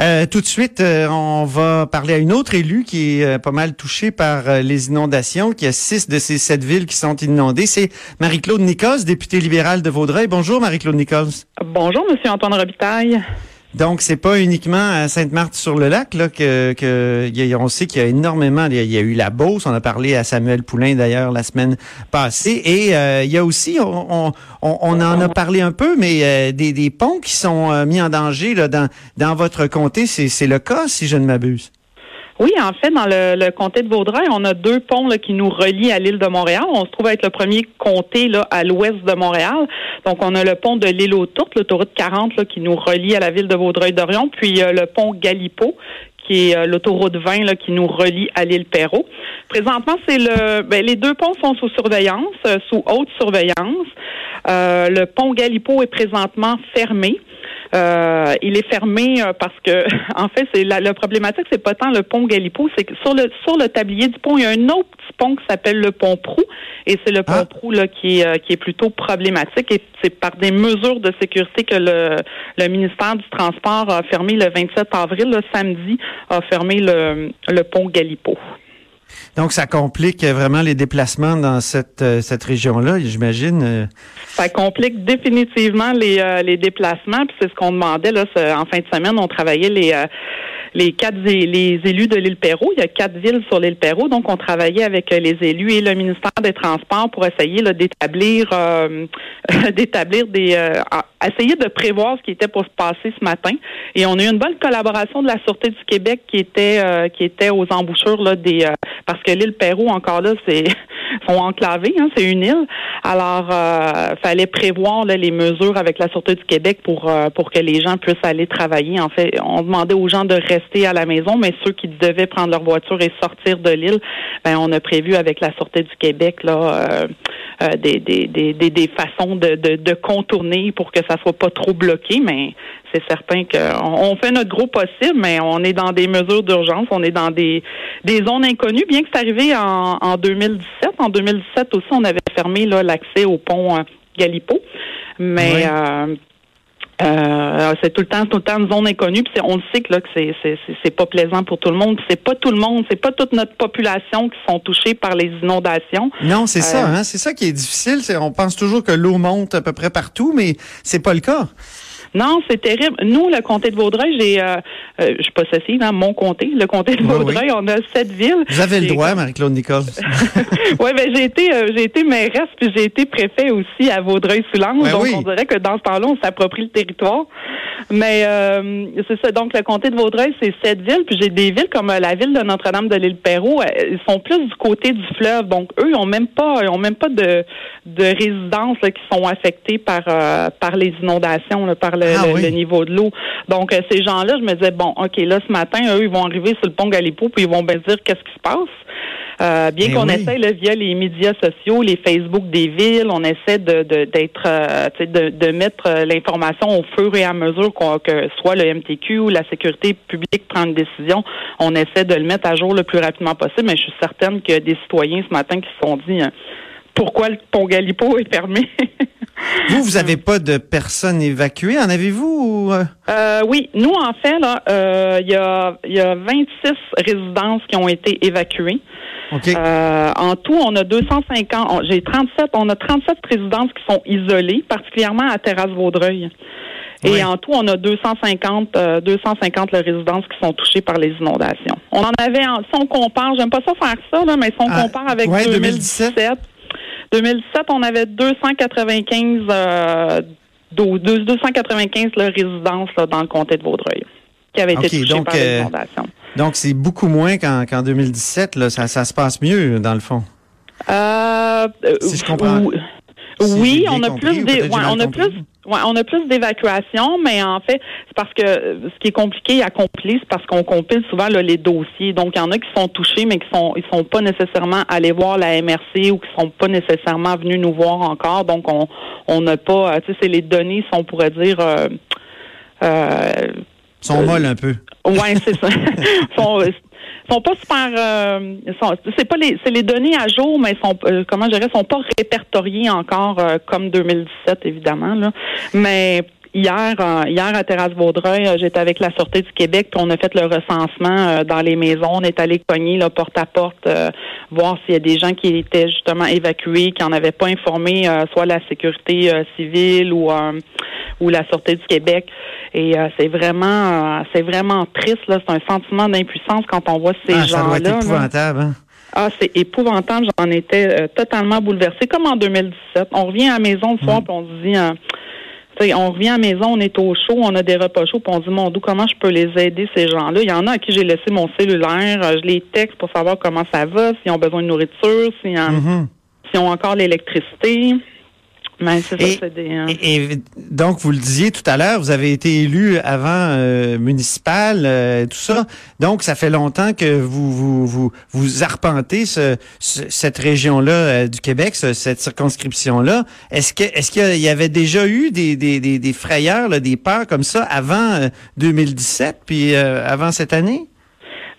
Euh, tout de suite, euh, on va parler à une autre élue qui est euh, pas mal touchée par les inondations, qui a six de ces sept villes qui sont inondées. C'est Marie-Claude Nicols, députée libérale de Vaudreuil. Bonjour, Marie-Claude Nicols. Bonjour, Monsieur Antoine Robitaille. Donc, c'est pas uniquement à Sainte-Marthe-sur-le-Lac là que, que on sait qu'il y a énormément. Il y a, eu la Beauce. On a parlé à Samuel Poulain d'ailleurs la semaine passée. Et euh, il y a aussi, on, on, on, en a parlé un peu, mais euh, des, des ponts qui sont euh, mis en danger là, dans, dans votre comté. C'est le cas, si je ne m'abuse. Oui, en fait, dans le, comté de Vaudreuil, on a deux ponts là, qui nous relient à l'île de Montréal. On se trouve être le premier comté là, à l'ouest de Montréal. Donc, on a le pont de l'île aux Tourtes, l'autoroute 40, là, qui nous relie à la ville de Vaudreuil-Dorion, puis le pont Galipo, qui est euh, l'autoroute 20 là, qui nous relie à l'île Perrault. Présentement, c'est le ben, les deux ponts sont sous surveillance, euh, sous haute surveillance. Euh, le pont Galipo est présentement fermé. Euh, il est fermé euh, parce que, en fait, c'est la, la, problématique, c'est pas tant le pont Galipo, c'est que sur le sur le tablier du pont, il y a un autre petit pont qui s'appelle le pont Prou, et c'est le pont ah. Prou là qui est euh, qui est plutôt problématique. Et c'est par des mesures de sécurité que le le ministère du Transport a fermé le 27 avril, le samedi, a fermé le le pont Galipo. Donc, ça complique vraiment les déplacements dans cette, euh, cette région-là, j'imagine. Euh. Ça complique définitivement les, euh, les déplacements. Puis c'est ce qu'on demandait là, en fin de semaine. On travaillait les les quatre les élus de l'île Perrault. Il y a quatre villes sur l'île Perrault, donc on travaillait avec les élus et le ministère des Transports pour essayer d'établir d'établir des essayer de prévoir ce qui était pour se passer ce matin. Et on a eu une bonne collaboration de la Sûreté du Québec qui était qui était aux embouchures là, des parce que l'île Perrault, encore là, c'est sont enclavés, hein, c'est une île. Alors, euh, fallait prévoir les mesures avec la Sûreté du Québec pour euh, pour que les gens puissent aller travailler. En fait, on demandait aux gens de rester à la maison, mais ceux qui devaient prendre leur voiture et sortir de l'île, ben on a prévu avec la Sûreté du Québec là euh, euh, des, des, des, des, façons de, de, de, contourner pour que ça soit pas trop bloqué, mais c'est certain qu'on on fait notre gros possible, mais on est dans des mesures d'urgence, on est dans des, des zones inconnues, bien que c'est arrivé en, en 2017. En 2017 aussi, on avait fermé l'accès au pont euh, Galipo. Mais euh, euh, c'est tout le temps, tout le temps une zone inconnue. Puis on le sait que là que c'est c'est pas plaisant pour tout le monde. C'est pas tout le monde, c'est pas toute notre population qui sont touchées par les inondations. Non, c'est ça, euh, hein, c'est ça qui est difficile. On pense toujours que l'eau monte à peu près partout, mais c'est pas le cas. Non, c'est terrible. Nous, le comté de Vaudreuil, j'ai, euh, euh, je suis possessive, dans mon comté, le comté de Vaudreuil, on a sept villes. Vous avez le droit, Marie-Claude Nicole. oui, ben j'ai été, euh, j'ai été mairesse, puis j'ai été préfet aussi à Vaudreuil-Soulanges. Ben donc, on dirait que dans ce temps-là, on s'approprie le territoire. Mais euh, c'est ça. Donc, le comté de Vaudreuil, c'est sept villes. Puis j'ai des villes comme la ville de Notre-Dame de l'île-Perrot. Ils sont plus du côté du fleuve. Donc, eux, ils ont même pas, ils ont même pas de, de résidences qui sont affectées par par les inondations, par ah le, niveau de l'eau. Donc, euh, ces gens-là, je me disais, bon, OK, là, ce matin, eux, ils vont arriver sur le pont Galipo, puis ils vont bien dire qu'est-ce qui se passe. Euh, bien qu'on essaie là, via les médias sociaux, les Facebook des villes, on essaie de d'être euh, de, de, mettre l'information au fur et à mesure que soit le MTQ ou la sécurité publique prend une décision, on essaie de le mettre à jour le plus rapidement possible. Mais je suis certaine que des citoyens ce matin qui se sont dit hein, pourquoi le pont Galipo est fermé? vous, vous n'avez pas de personnes évacuées, en avez-vous? Euh? euh, oui, nous, en fait, euh, il y, a, y a 26 résidences qui ont été évacuées. Euh, en tout, on a 250, j'ai 37, on a 37 résidences qui sont isolées, particulièrement à Terrasse Vaudreuil. Et en tout, on a 250, 250 résidences qui sont touchées par les inondations. On en avait, si on compare, j'aime pas ça faire ça, là, mais si on ah, compare avec 2017 2017, on avait 295 euh, 295 résidences là, dans le comté de Vaudreuil qui avaient été touchées donc, par euh, Donc, c'est beaucoup moins qu'en 2017. Là, ça, ça, se passe mieux, dans le fond. Euh, si je comprends. oui, on a plus des, on a plus, Ouais, on a plus d'évacuation, mais en fait, c'est parce que ce qui est compliqué à accomplir, c'est parce qu'on compile souvent là, les dossiers. Donc, il y en a qui sont touchés, mais qui sont ils sont pas nécessairement allés voir la MRC ou qui sont pas nécessairement venus nous voir encore. Donc, on on n'a pas, euh, tu sais, c'est les données, si on pourrait dire. Euh, euh, sont molles un peu. Ouais, c'est ça. sont, sont pas super euh, c'est pas les c'est les données à jour mais sont euh, comment je dirais sont pas répertoriées encore euh, comme 2017 évidemment là. Mais Hier, hier à Terrasse Vaudreuil, j'étais avec la Sûreté du Québec, puis on a fait le recensement dans les maisons. On est allé cogner là, porte à porte, voir s'il y a des gens qui étaient justement évacués, qui en avaient pas informé, soit la sécurité civile ou ou la Sûreté du Québec. Et euh, c'est vraiment euh, c'est vraiment triste, là. C'est un sentiment d'impuissance quand on voit ces ah, gens-là. Épouvantable, hein? Ah, c'est épouvantable. J'en étais euh, totalement bouleversée, comme en 2017. On revient à la maison le soir, mm. puis on se dit, on revient à la maison, on est au chaud, on a des repas chauds, puis on dit, mon Dieu, comment je peux les aider, ces gens-là? Il y en a à qui j'ai laissé mon cellulaire, je les texte pour savoir comment ça va, s'ils ont besoin de nourriture, s'ils mm-hmm. ont encore l'électricité. Ben, hein. et, donc, vous le disiez tout à l'heure, vous avez été élu avant euh, municipal, euh, tout ça. Donc, ça fait longtemps que vous vous vous, vous arpentez ce, cette région-là euh, du Québec, cette circonscription-là. Est-ce que est-ce qu'il y avait déjà eu des des, des, des frayeurs, là, des peurs comme ça avant 2017, puis avant cette année?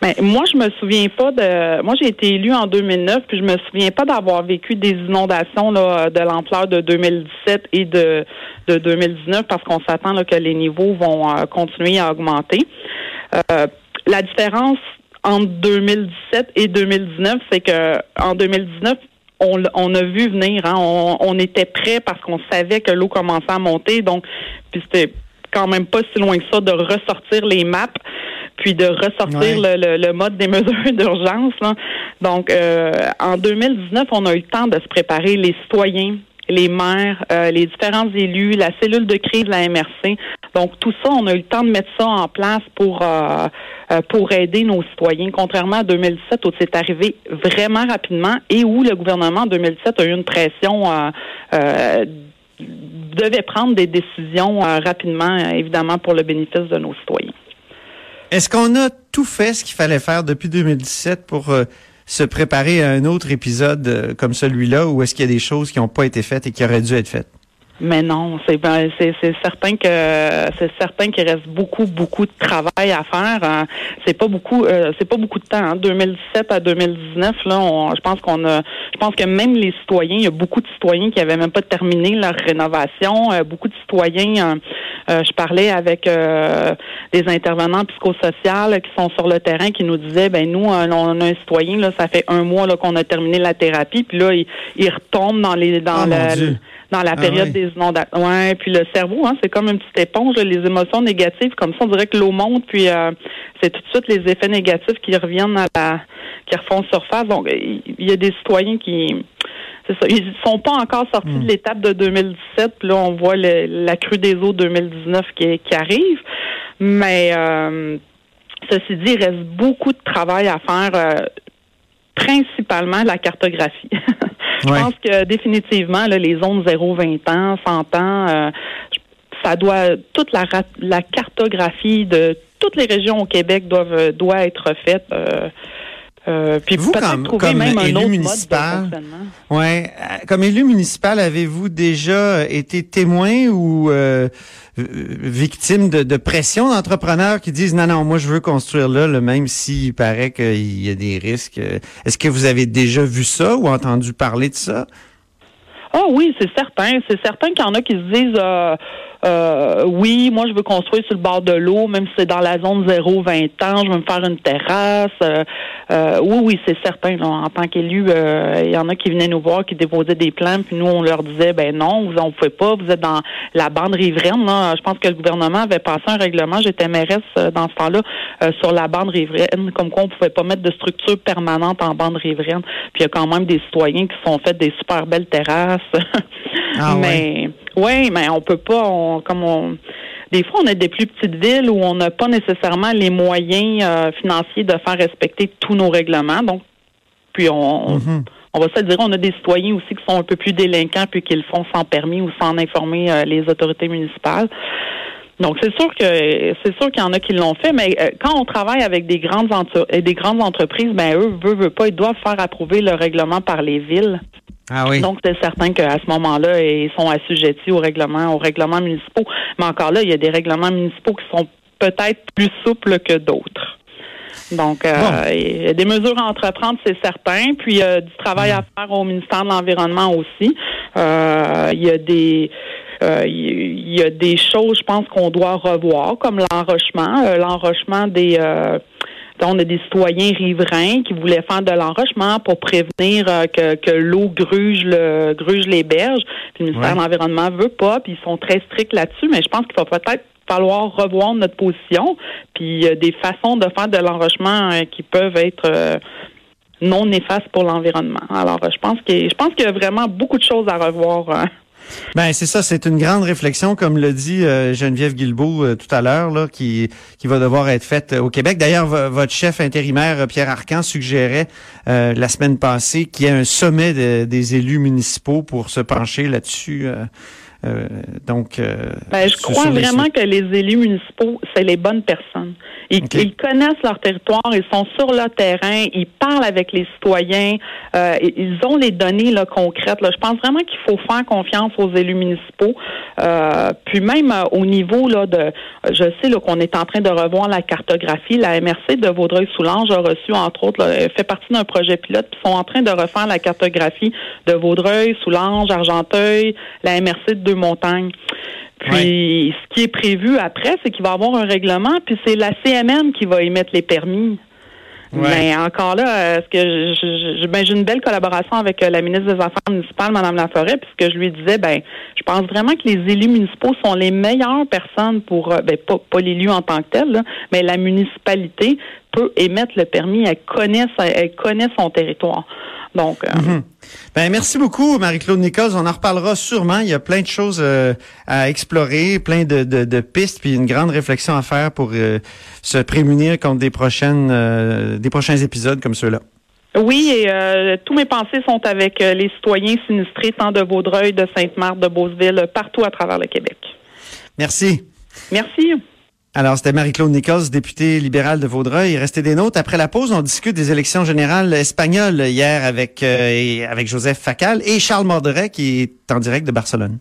Mais ben, moi, je me souviens pas de. Moi, j'ai été élue en 2009, puis je me souviens pas d'avoir vécu des inondations là, de l'ampleur de 2017 et de, de 2019, parce qu'on s'attend que les niveaux vont euh, continuer à augmenter. Euh, la différence entre 2017 et 2019, c'est que en 2019, on, on a vu venir. Hein, on, on était prêt parce qu'on savait que l'eau commençait à monter. Donc, puis c'était quand même pas si loin que ça de ressortir les maps puis de ressortir le, mode des mesures d'urgence. Donc, euh, en 2019, on a eu le temps de se préparer, les citoyens, les maires, euh, les différents élus, la cellule de crise de la MRC. Donc, tout ça, on a eu le temps de mettre ça en place pour euh, pour aider nos citoyens, contrairement à 2017 où c'est arrivé vraiment rapidement et où le gouvernement en 2017 a eu une pression devait prendre des décisions rapidement, évidemment, pour le bénéfice de nos citoyens. Est-ce qu'on a tout fait ce qu'il fallait faire depuis 2017 pour euh, se préparer à un autre épisode euh, comme celui-là ou est-ce qu'il y a des choses qui n'ont pas été faites et qui auraient dû être faites? Mais non, c'est ben, c'est certain que c'est certain qu'il reste beaucoup beaucoup de travail à faire. Hein. C'est pas beaucoup euh, c'est pas beaucoup de temps. Hein. 2017 à 2019 là, je pense qu'on a je pense que même les citoyens, il y a beaucoup de citoyens qui avaient même pas terminé leur rénovation. Euh, beaucoup de citoyens, euh, je parlais avec des intervenants psychosociaux qui sont sur le terrain qui nous disaient ben nous on a un citoyen là, ça fait un mois là qu'on a terminé la thérapie, puis là il, il retombe dans les dans oh, dans la ah période des inondations. Ouais, puis le cerveau, hein, c'est comme une petite éponge, les émotions négatives, comme ça, on dirait que l'eau monte, puis euh, c'est tout de suite les effets négatifs qui reviennent à la, qui refont surface. Donc, il y a des citoyens qui, c'est ça, ils sont pas encore sortis de hmm. l'étape de 2017. Puis là, on voit la crue des eaux 2019 qui, qui arrive, mais euh, ceci dit, il reste beaucoup de travail à faire. Euh, principalement la cartographie. Je pense que définitivement, les zones 0-20 ans, 100 ans, euh, ça doit toute la, la cartographie de toutes les régions au Québec doivent doit être faite. Euh, euh, puis vous, comme, comme même élu municipal, ouais, comme élu municipal, avez-vous déjà été témoin ou euh, victime de, de pression d'entrepreneurs qui disent non non moi je veux construire là, le même s'il paraît qu'il y a des risques. Est-ce que vous avez déjà vu ça ou entendu parler de ça? Ah oui, c'est certain. C'est certain qu'il y en a qui se disent euh, euh, oui, moi je veux construire sur le bord de l'eau, même si c'est dans la zone 0-20 ans, je veux me faire une terrasse. Euh, euh oui, oui, c'est certain. en tant qu'élu, euh, il y en a qui venaient nous voir, qui déposaient des plans, puis nous on leur disait ben non, vous en pouvez pas, vous êtes dans la bande riveraine. Là. Je pense que le gouvernement avait passé un règlement, j'étais mairesse dans ce temps-là, sur la bande riveraine, comme quoi on pouvait pas mettre de structure permanente en bande riveraine. Puis il y a quand même des citoyens qui se sont fait des super belles terrasses. Ah, mais oui, mais on peut pas, on, comme on, des fois, on a des plus petites villes où on n'a pas nécessairement les moyens euh, financiers de faire respecter tous nos règlements. Donc, puis on, on va se dire, on a des citoyens aussi qui sont un peu plus délinquants puis qui le font sans permis ou sans informer euh, les autorités municipales. Donc c'est sûr que c'est sûr qu'il y en a qui l'ont fait, mais euh, quand on travaille avec des grandes des grandes entreprises, ben eux veulent, veulent pas, ils doivent faire approuver le règlement par les villes. Ah oui. Donc c'est certain qu'à ce moment-là, ils sont assujettis au règlement, aux règlements municipaux. Mais encore là, il y a des règlements municipaux qui sont peut-être plus souples que d'autres. Donc, euh, il y a des mesures à entreprendre, c'est certain. Puis, il y a du travail à faire au ministère de l'Environnement aussi. Euh, il y a des euh, il y a des choses, je pense, qu'on doit revoir, comme l'enrochement, l'enrochement des euh, on a des citoyens riverains qui voulaient faire de l'enrochement pour prévenir que, que l'eau gruge le gruge les berges. Puis le ministère de l'Environnement veut pas, puis ils sont très stricts là-dessus, mais je pense qu'il va peut-être falloir revoir notre position, puis des façons de faire de l'enrochement qui peuvent être non néfastes pour l'environnement. Alors, je pense que je pense qu'il y a vraiment beaucoup de choses à revoir ben c'est ça, c'est une grande réflexion, comme le dit euh, Geneviève Guilbeault euh, tout à l'heure, là, qui qui va devoir être faite au Québec. D'ailleurs, votre chef intérimaire Pierre Arcan suggérait euh, la semaine passée qu'il y ait un sommet des élus municipaux pour se pencher là-dessus. Donc, ben, je crois vraiment que les élus municipaux, c'est les bonnes personnes. Ils, connaissent leur territoire, ils sont sur le terrain, ils parlent avec les citoyens, euh, ils ont les données là, concrètes. Là. Je pense vraiment qu'il faut faire confiance aux élus municipaux. Euh, puis même euh, au niveau là de, je sais qu'on est en train de revoir la cartographie. La MRC de Vaudreuil-Soulanges a reçu entre autres, là, fait partie d'un projet pilote, puis sont en train de refaire la cartographie de Vaudreuil, Soulanges, Argenteuil, la MRC de Deux-Montagnes. Puis, ce qui est prévu après, c'est qu'il va y avoir un règlement, puis c'est la CMN qui va émettre les permis. Mais encore là, est-ce que ben, j'ai une belle collaboration avec euh, la ministre des Affaires municipales, Mme Laforêt, puisque je lui disais, ben, je pense vraiment que les élus municipaux sont les meilleures personnes pour, euh, ben, pas, pas l'élu en tant que tel, mais la municipalité peut émettre le permis, elle connaît, elle connaît son territoire. Donc, euh, mhm. ben, merci beaucoup, Marie-Claude Nichols. On en reparlera sûrement. Il y a plein de choses euh, à explorer, plein de, de, pistes, puis une grande réflexion à faire pour euh, se prémunir contre des prochaines, des prochains épisodes comme ceux-là. Oui, et tous mes pensées sont avec les citoyens sinistrés, tant de Vaudreuil, de Sainte-Marthe, de Beauceville, partout à travers le Québec. Merci. Merci. Alors, c'était Marie-Claude Nichols, députée libérale de Vaudreuil. Restez des notes. Après la pause, on discute des élections générales espagnoles hier avec, euh, Joseph Facal et Charles Morderet qui est en direct de Barcelone.